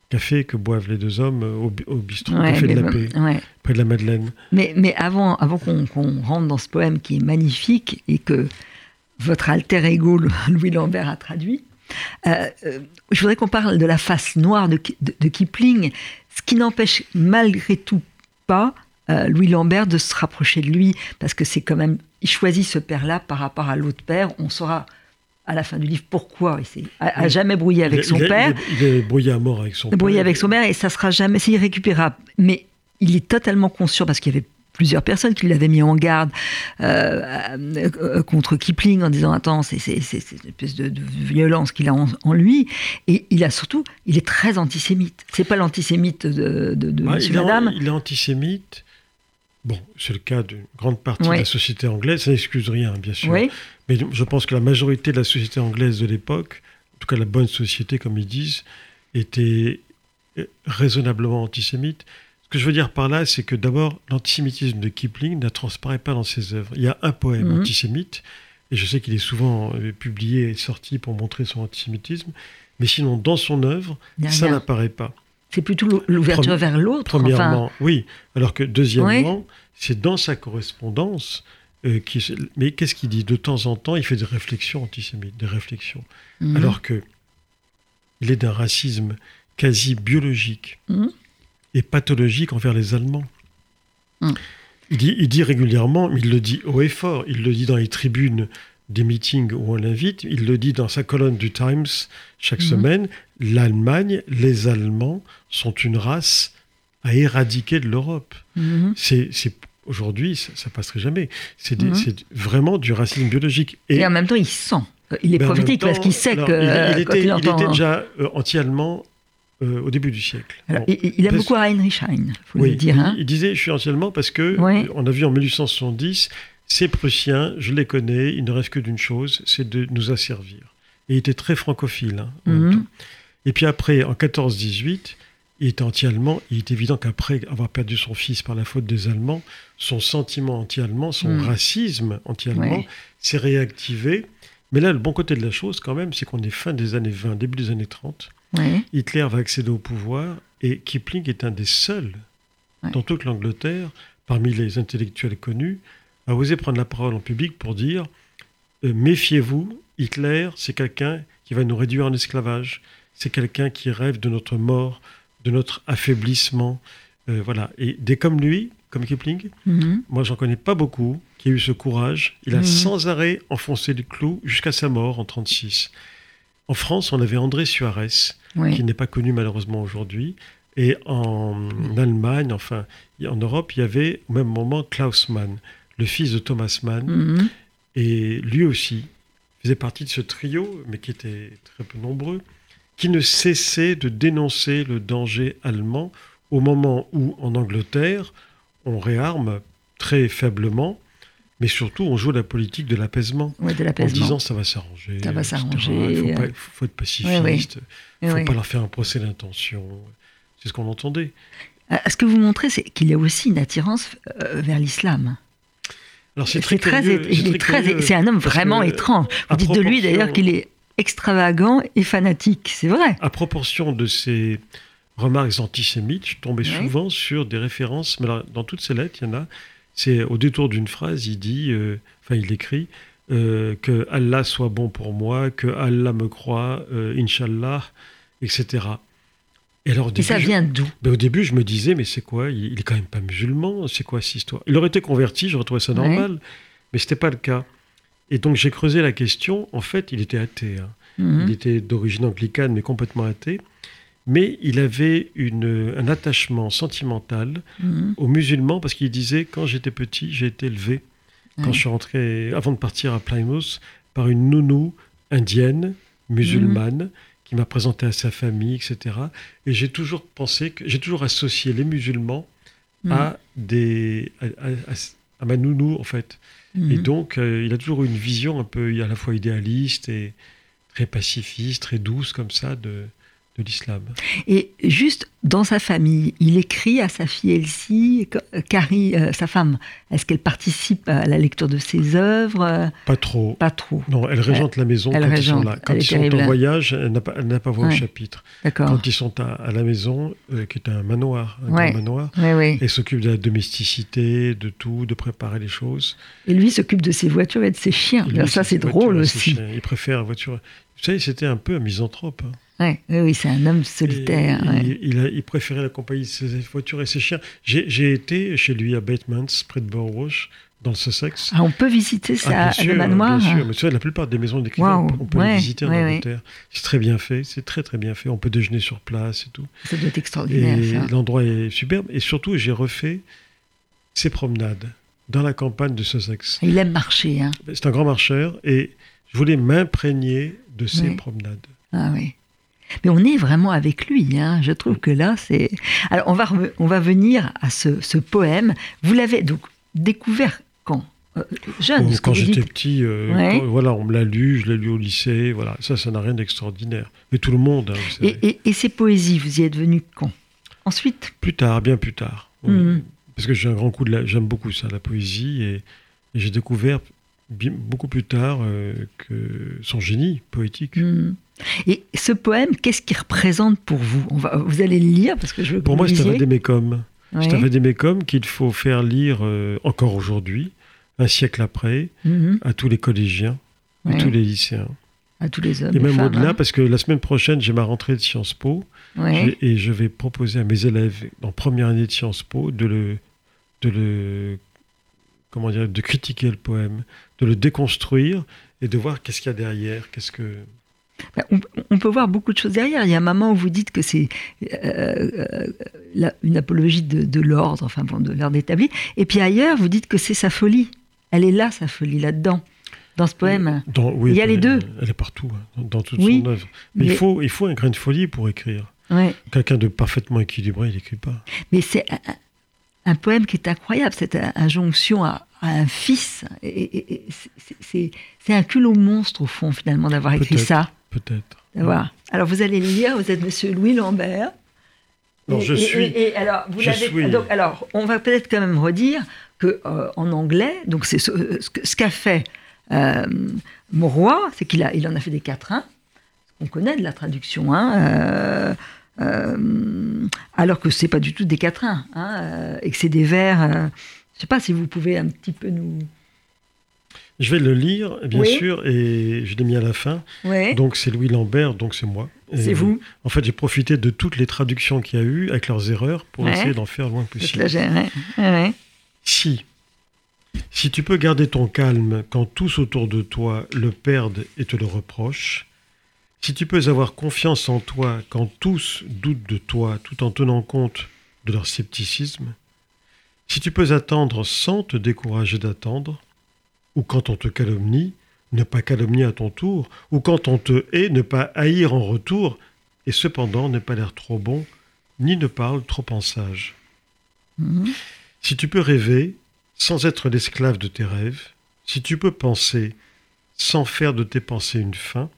café que boivent les deux hommes au, bi- au bistrot, Ouais, café de la bon, paix, ouais. près de la Madeleine. Mais, mais avant, avant qu'on rentre dans ce poème qui est magnifique et que votre alter ego, (laughs) Louis Lambert, a traduit, euh, euh, je voudrais qu'on parle de la face noire de, de- de Kipling, ce qui n'empêche malgré tout pas euh, Louis Lambert de se rapprocher de lui, parce que c'est quand même, il choisit ce père-là par rapport à l'autre père. On saura à la fin du livre pourquoi il s'est jamais brouillé avec Il son il père. Il est, il est brouillé à mort avec son père. brouillé avec son père et ça sera jamais, c'est irrécupérable. Mais il est totalement conscient parce qu'il y avait plusieurs personnes qui l'avaient mis en garde euh, euh, contre Kipling en disant attends c'est une espèce de, de violence qu'il a en, en lui et il a surtout il est très antisémite c'est pas l'antisémite de, de, de Monsieur il, est, Madame il est antisémite. Bon, c'est le cas d'une grande partie Ouais. de la société anglaise, ça n'excuse rien, bien sûr. Mais je pense que la majorité de la société anglaise de l'époque, en tout cas la bonne société, comme ils disent, était raisonnablement antisémite. Que je veux dire par là, c'est que d'abord, l'antisémitisme de Kipling ne transparaît pas dans ses œuvres. Il y a un poème Mhm. antisémite, et je sais qu'il est souvent euh, publié et sorti pour montrer son antisémitisme, mais sinon, dans son œuvre, ça n'apparaît pas. c'est plutôt l'ou- l'ouverture vers l'autre Premièrement, enfin, oui. Alors que deuxièmement, c'est dans sa correspondance. euh, qui, mais qu'est-ce qu'il dit? De temps en temps, il fait des réflexions antisémites, des réflexions. mhm. Alors que il est d'un racisme quasi biologique Mhm. Et pathologique envers les Allemands. Mhm. Il, dit, il dit régulièrement, mais il le dit haut et fort, il le dit dans les tribunes des meetings où on l'invite, il le dit dans sa colonne du Times chaque Mhm. semaine, l'Allemagne, les Allemands sont une race à éradiquer de l'Europe. Mhm. C'est, aujourd'hui, ça, ça passerait jamais. C'est, vraiment du racisme biologique. et, en même temps il sent il est ben, prophétique parce qu'il sait alors, que il, il euh, était, il était déjà euh, anti-allemand euh, au début du siècle. Alors, Bon. il, Parce- beaucoup Heinrich Heine faut Oui, le dire il, hein. il disait je suis anti-allemand parce que euh, on a vu en 1870 ces Prussiens, je les connais, il ne reste que d'une chose, c'est de nous asservir. Et il était très francophile. hein, Mhm. Et puis après, en 14-18, il était anti-allemand. Il est évident qu'après avoir perdu son fils par la faute des Allemands, son sentiment anti-allemand, son Mm. racisme anti-allemand Ouais. s'est réactivé. Mais là, le bon côté de la chose, quand même, c'est qu'on est fin des années 20, début des années 30. Ouais. Hitler va accéder au pouvoir et Kipling est un des seuls Ouais. dans toute l'Angleterre, parmi les intellectuels connus, à oser prendre la parole en public pour dire euh, méfiez-vous, Hitler, c'est quelqu'un qui va nous réduire en esclavage, c'est quelqu'un qui rêve de notre mort, de notre affaiblissement. Euh, voilà. Et des comme lui, comme Kipling, Mhm. moi j'en connais pas beaucoup qui a eu ce courage. Il a Mhm. sans arrêt enfoncé le clou jusqu'à sa mort en 36. En France, on avait André Suarez, qui n'est pas connu malheureusement aujourd'hui. Et en Allemagne, enfin, en Europe, il y avait au même moment Klaus Mann, le fils de Thomas Mann. Mhm. Et lui aussi faisait partie de ce trio, mais qui était très peu nombreux, qui ne cessait de dénoncer le danger allemand au moment où, en Angleterre, on réarme très faiblement, mais surtout on joue la politique de l'apaisement. Ouais, de En l'apaisement. disant ça va s'arranger. Ça va s'arranger, Il faut, pas- euh. faut être pacifiste. Ouais. Il ne faut pas leur faire un procès d'intention. C'est ce qu'on entendait. Euh, Ce que vous montrez, c'est qu'il y a aussi une attirance euh, vers l'islam. Alors C'est très, c'est est très très, curieux, c'est un homme vraiment étrange. Vous dites de lui d'ailleurs qu'il est extravagant et fanatique, c'est vrai. À proportion de ces remarques antisémites, je tombais souvent sur des références. Mais alors, dans toutes ces lettres, il y en a. C'est au détour d'une phrase, il dit, euh, enfin, il écrit euh, que Allah soit bon pour moi, que Allah me croit, euh, Inch'Allah, etc. Et alors, au Et début, ça vient d'où? Mais au début, je me disais, mais c'est quoi? Il, il est quand même pas musulman, c'est quoi cette histoire? Il aurait été converti, j'aurais trouvé ça Ouais. normal, mais c'était pas le cas. Et donc j'ai creusé la question. En fait, il était athée. hein. Mhm. Il était d'origine anglicane, mais complètement athée. Mais il avait une, un attachement sentimental Mhm. aux musulmans parce qu'il disait quand j'étais petit, j'ai été élevé quand je suis rentré avant de partir à Plymouth par une nounou indienne musulmane qui m'a présenté à sa famille, etc. Et j'ai toujours pensé que j'ai toujours associé les musulmans Mhm. à des à, à- à- à ma nounou en fait. Mhm. Et donc euh, il a toujours eu une vision un peu à la fois idéaliste et très pacifiste, très douce comme ça de de l'islam. Et juste dans sa famille, il écrit à sa fille Elsie, Ca- Carrie, euh, sa femme. Est-ce qu'elle participe à la lecture de ses œuvres? Euh, Pas trop. Pas trop. Non, elle régente la maison quand ils sont là. Quand ils sont en voyage, elle n'a pas, pas voix Ouais. au chapitre. D'accord. Quand ils sont à, à la maison, euh, qui est un manoir, un Ouais. grand manoir, oui. elle s'occupe de la domesticité, de tout, de préparer les choses. Et lui s'occupe de ses voitures et de ses chiens. Alors ça, c'est drôle aussi. Il préfère la voiture. Vous savez, c'était un peu un misanthrope. hein. Ouais, oui, oui, c'est un homme solitaire. Et ouais. il, il a- il préférait la compagnie de ses voitures et ses chiens. J'ai été chez lui à Batemans, près de Burwash, dans le Sussex. Ah, on peut visiter ça, Ah, bien sûr, le manoir bien sûr. Mais tu la plupart des maisons Waouh, peut- on peut ouais, les visiter en. Angleterre. C'est très bien fait, c'est très très bien fait. On peut déjeuner sur place et tout. Ça doit être extraordinaire, Et ça. l'endroit est superbe. Et surtout, j'ai refait ses promenades dans la campagne de Sussex. Il aime marcher. Hein. C'est un grand marcheur et je voulais m'imprégner de ses promenades. Ah oui. Mais on est vraiment avec lui. Hein. Je trouve que là, c'est. Alors, on va, on va venir à ce, ce poème. Vous l'avez donc découvert quand Euh, Jeune, quand j'étais dites. petit, euh, Ouais. quand- voilà, on me l'a lu, je l'ai lu au lycée, voilà, ça, ça n'a rien d'extraordinaire. Mais tout le monde, hein, Et, et, et ces poésies, vous y êtes venu quand? Ensuite? Plus tard, bien plus tard. oui. Mhm. Parce que j'ai un grand coup de la... j'aime beaucoup ça, la poésie, et, et j'ai découvert bien- beaucoup plus tard euh, que son génie poétique. Hmm. Et ce poème, qu'est-ce qu'il représente pour vous? On va, Vous allez le lire parce que je veux que Pour vous moi, c'est un. Ouais. C'est un vadémécum qu'il faut faire lire euh, encore aujourd'hui, un siècle après, Mhm. à tous les collégiens Ouais. tous les lycéens. À tous les hommes. Et même au-delà, hein. parce que la semaine prochaine, j'ai ma rentrée de Sciences Po, et je vais proposer à mes élèves en première année de Sciences Po de le, de le, comment dire, de critiquer le poème, de le déconstruire et de voir qu'est-ce qu'il y a derrière, qu'est-ce que. Ben, On, peut voir beaucoup de choses derrière. Il y a un moment où vous dites que c'est euh, euh, une apologie de, de l'ordre, enfin bon, de l'ordre établi. Et puis ailleurs, vous dites que c'est sa folie. Elle est là, sa folie, là-dedans, dans ce poème. Dans, oui, Il y a les deux. Elle est partout, hein, dans, toute Oui, son œuvre. Mais, mais- il, faut, il faut un grain de folie pour écrire. Ouais. Quelqu'un de parfaitement équilibré, il n'écrit pas. Mais c'est un, un poème qui est incroyable, cette injonction à, à un fils. Et, et- et c'est- un culot monstre, au fond, finalement, d'avoir écrit ça. Peut-être. Alors, vous allez le lire, vous êtes Monsieur Louis Lambert. Non, Et- je et- suis. et- et alors, vous je suis- donc, alors, on va peut-être quand même redire que euh, en anglais, donc c'est ce, qu'a fait euh, Mauroy, c'est qu'il a, il en a fait des quatrains. On connaît de la traduction, hein, euh, euh, alors que c'est pas du tout des quatrains, hein, euh, et que c'est des vers. je sais pas si vous pouvez un petit peu nous. Je vais le lire, bien Oui. sûr, et je l'ai mis à la fin. Ouais. Donc c'est Louis Lambert, donc c'est moi. C'est vous. En fait, j'ai profité de toutes les traductions qu'il y a eu avec leurs erreurs pour Ouais. essayer d'en faire le moins C'est possible. ouais. Si, si tu peux garder ton calme quand tous autour de toi le perdent et te le reprochent, si tu peux avoir confiance en toi quand tous doutent de toi tout en tenant compte de leur scepticisme, si tu peux attendre sans te décourager d'attendre, ou quand on te calomnie, ne pas calomnier à ton tour, ou quand on te hait, ne pas haïr en retour, et cependant ne pas l'air trop bon, ni ne parle trop en sage. Mhm. Si tu peux rêver sans être l'esclave de tes rêves, si tu peux penser sans faire de tes pensées une fin,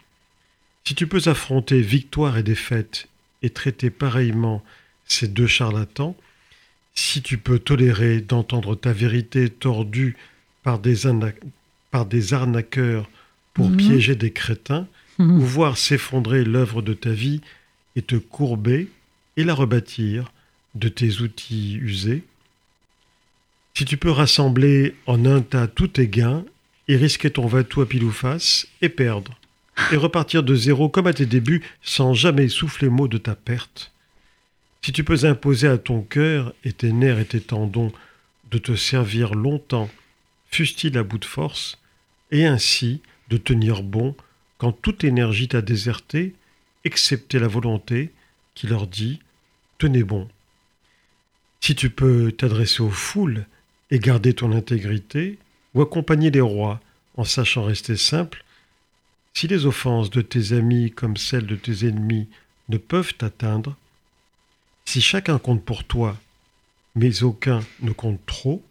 si tu peux affronter victoire et défaite et traiter pareillement ces deux charlatans, si tu peux tolérer d'entendre ta vérité tordue par des, arna- par des arnaqueurs pour Mhm. piéger des crétins, Mhm. ou voir s'effondrer l'œuvre de ta vie et te courber et la rebâtir de tes outils usés, si tu peux rassembler en un tas tous tes gains et risquer ton va-tout à pile ou face et perdre, et repartir de zéro comme à tes débuts sans jamais souffler mot de ta perte, si tu peux imposer à ton cœur et tes nerfs et tes tendons de te servir longtemps, fût-il à bout de force, et ainsi de tenir bon quand toute énergie t'a déserté, excepté la volonté qui leur dit Tenez bon. Si tu peux t'adresser aux foules et garder ton intégrité, ou accompagner les rois en sachant rester simple, si les offenses de tes amis comme celles de tes ennemis ne peuvent t'atteindre, si chacun compte pour toi, mais aucun ne compte trop,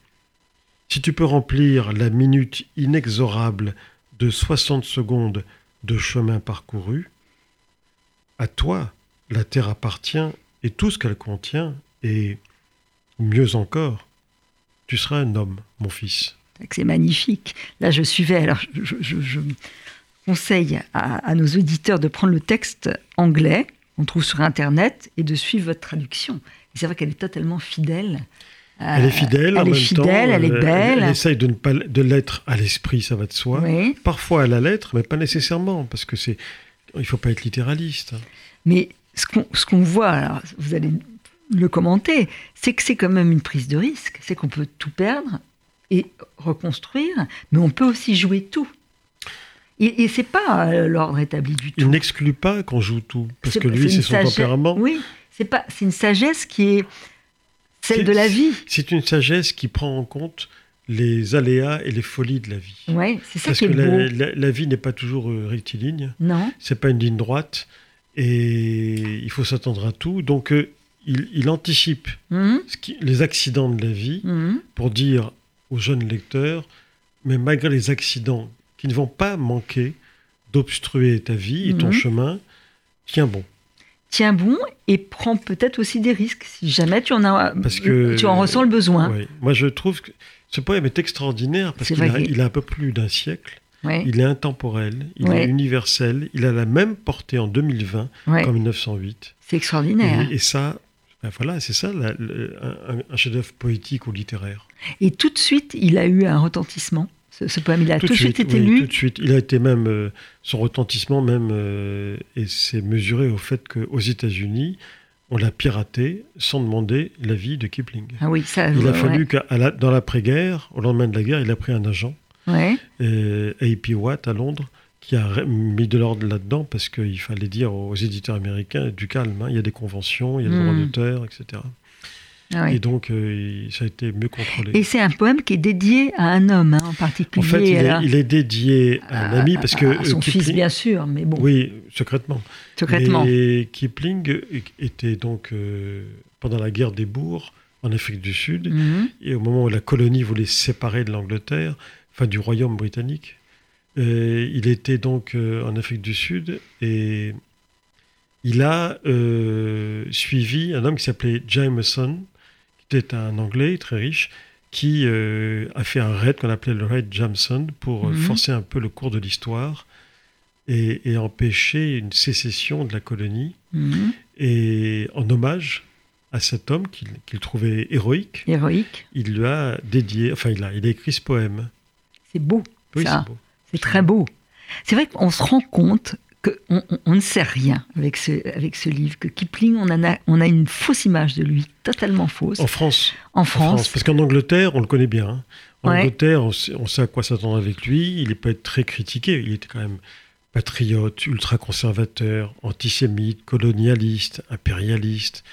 si tu peux remplir la minute inexorable de 60 secondes de chemin parcouru, à toi la terre appartient et tout ce qu'elle contient, et mieux encore, tu seras un homme, mon fils. C'est magnifique. Là, je suivais. Alors, je, conseille à, à nos auditeurs de prendre le texte anglais, on trouve sur Internet, et de suivre votre traduction. C'est vrai qu'elle est totalement fidèle. Elle est fidèle, elle en est même fidèle, temps, elle est euh, belle. Elle, essaye de ne pas de l'être à l'esprit, ça va de soi. Oui. Parfois à la lettre, mais pas nécessairement, parce que c'est, il faut pas être littéraliste. Mais ce qu'on ce qu'on voit, alors vous allez le commenter, c'est que c'est quand même une prise de risque. C'est qu'on peut tout perdre et reconstruire, mais on peut aussi jouer tout. Et, et c'est pas euh, l'ordre établi du tout. Il n'exclut pas qu'on joue tout, parce que lui, c'est son sagesse- tempérament. Oui, c'est pas, c'est une sagesse qui est celle C'est- de la vie. C'est une sagesse qui prend en compte les aléas et les folies de la vie. Ouais, c'est ça Parce qui que est beau. la, la- la vie n'est pas toujours euh, rectiligne, Non, c'est pas une ligne droite, et il faut s'attendre à tout. Donc, euh, il, il anticipe Mhm, ce qui- les accidents de la vie mhm. pour dire aux jeunes lecteurs, mais malgré les accidents qui ne vont pas manquer d'obstruer ta vie et ton Mhm. chemin, tiens bon. Tiens bon et prends peut-être aussi des risques si jamais tu en as, Parce que- tu en ressens le besoin. Moi, je trouve que ce poème est extraordinaire parce qu'il a, vrai. il a un peu plus d'un siècle. Il est intemporel, il est universel, il a la même portée en 2020 ouais, qu'en 1908. c'est extraordinaire. Et, et ça, ben voilà, c'est ça la- le- un, un chef-d'œuvre poétique ou littéraire. Et tout de suite, il a eu un retentissement. Ce, ce poème, il a tout, de suite, été oui, lu. Tout de suite. Il a été même, euh, son retentissement même, euh, et c'est mesuré au fait qu'aux États-Unis, on l'a piraté sans demander l'avis de Kipling. Ah oui, ça. Il a ouais, fallu qu'à la- dans l'après-guerre, au lendemain de la guerre, il a pris un agent, ouais. euh, A.P. Watt à Londres, qui a mis de l'ordre là-dedans parce qu'il fallait dire aux éditeurs américains du calme. hein, il y a des conventions, il y a des Mm. droits d'auteur, etc. Ah. Et donc, euh, ça a été mieux contrôlé. Et c'est un poème qui est dédié à un homme hein, en particulier. en fait, il est, il est dédié à un ami parce que à son euh, fils, Kipling- bien sûr, mais bon, Oui, secrètement. secrètement. Et Kipling était donc euh, pendant la guerre des bourgs en Afrique du Sud, Mhm. et au moment où la colonie voulait se séparer de l'Angleterre, enfin du royaume britannique, euh, il était donc euh, en Afrique du Sud et il a euh, suivi un homme qui s'appelait Jameson, qui était un Anglais très riche, qui euh, a fait un raid qu'on appelait le raid Jameson pour euh, Mhm. forcer un peu le cours de l'histoire et, et empêcher une sécession de la colonie. Mhm. Et en hommage à cet homme qu'il trouvait héroïque, Héroïque. il lui a dédié, enfin il a, il a écrit ce poème. C'est beau. Oui, ça. c'est beau. C'est très beau. C'est vrai qu'on se rend compte qu'on on, ne sait rien avec ce, avec ce livre, que Kipling, on, en a, on a une fausse image de lui, totalement fausse. En France, En en France, Parce qu'en Angleterre, on le connaît bien. hein. En Ouais. Angleterre, on sait, on sait à quoi s'attendre avec lui. Il n'est pas très critiqué. Il était quand même patriote, ultra-conservateur, antisémite, colonialiste, impérialiste,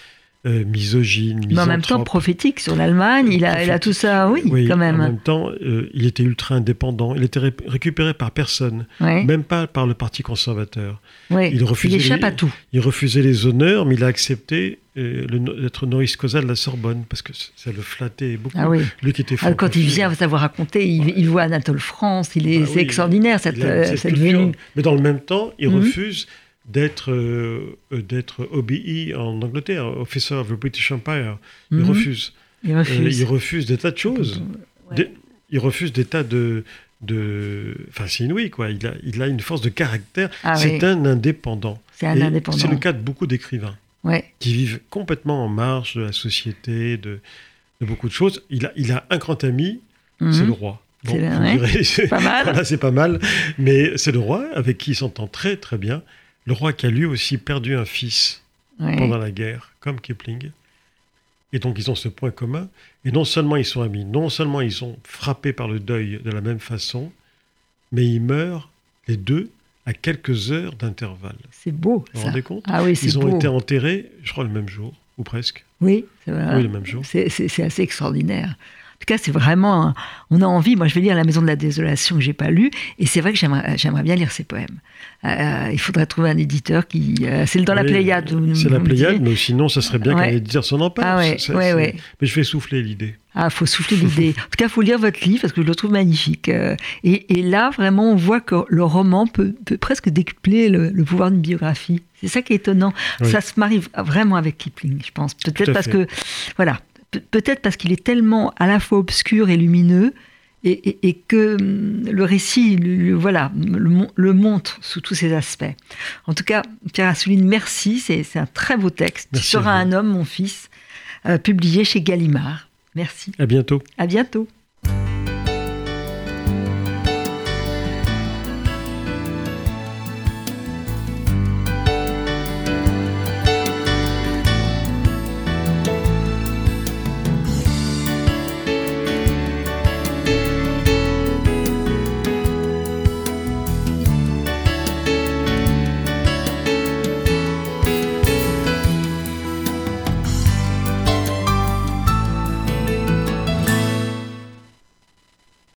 euh, misogyne, mais en même temps prophétique sur l'Allemagne, il a, il a tout ça, oui, Oui, quand En même. même temps, euh, il était ultra indépendant. Il était ré- récupéré par personne, même pas par le Parti conservateur. il refusait échappe les- à tout. Il refusait les honneurs, mais il a accepté euh, d'être honoris causa de la Sorbonne parce que ça le flattait beaucoup. Ah oui. Lui qui était Ah, quand il vient savoir raconter, il, il voit Anatole France, il est, Ah c'est oui, extraordinaire cette, euh, cette venue. Mais dans le même temps, il Mhm. refuse d'être euh, euh, d'être OBE en Angleterre, Officer of the British Empire. Il Mhm. refuse. Il Euh, refuse. il refuse des tas de choses. Ouais. Des- il refuse des tas de. de... Enfin, c'est inouï, quoi. Il a, il a une force de caractère. Ah c'est oui. un indépendant. C'est un Et indépendant. C'est le cas de beaucoup d'écrivains Ouais. qui vivent complètement en marge de la société, de, de beaucoup de choses. Il a, il a un grand ami, c'est Mhm. le roi. C'est le- Pas mal. (laughs) voilà, c'est pas mal. Mais c'est le roi avec qui il s'entend très très bien. Le roi qui a lui aussi perdu un fils pendant la guerre, comme Kipling. Et donc ils ont ce point commun. Et non seulement ils sont amis, non seulement ils sont frappés par le deuil de la même façon, mais ils meurent les deux à quelques heures d'intervalle. C'est beau, Vous vous rendez compte? Ah oui, c'est Ils ont beau. été enterrés, je crois, le même jour, ou presque. Oui, c'est vrai. Oui, le même jour. C'est assez extraordinaire. En tout cas, c'est vraiment. On a envie. Moi, je vais lire La Maison de la Désolation que j'ai pas lu, et c'est vrai que j'aimerais bien lire ces poèmes. Euh, il faudrait trouver un éditeur qui. euh, c'est dans la Pléiade. C'est la Pléiade, mais sinon, ça serait bien Ouais. qu'un éditeur s'en empare. Ah ouais, Ça, ouais, ouais. Mais je vais souffler l'idée. Ah, faut souffler l'idée. (laughs) en tout cas, faut lire votre livre parce que je le trouve magnifique. Euh, Et, et là, vraiment, on voit que le roman peut, peut presque décupler le, le pouvoir d'une biographie. C'est ça qui est étonnant. Oui. Ça se marie vraiment avec Kipling, je pense. Peut-être parce fait. que, voilà, peut-être parce qu'il est tellement à la fois obscur et lumineux. Et, et- et que hum, le récit, le, voilà, le, le montre sous tous ses aspects. En tout cas, Pierre Assouline, merci. C'est un très beau texte. Merci tu seras un homme, mon fils, euh, publié chez Gallimard. Merci. À bientôt. À bientôt.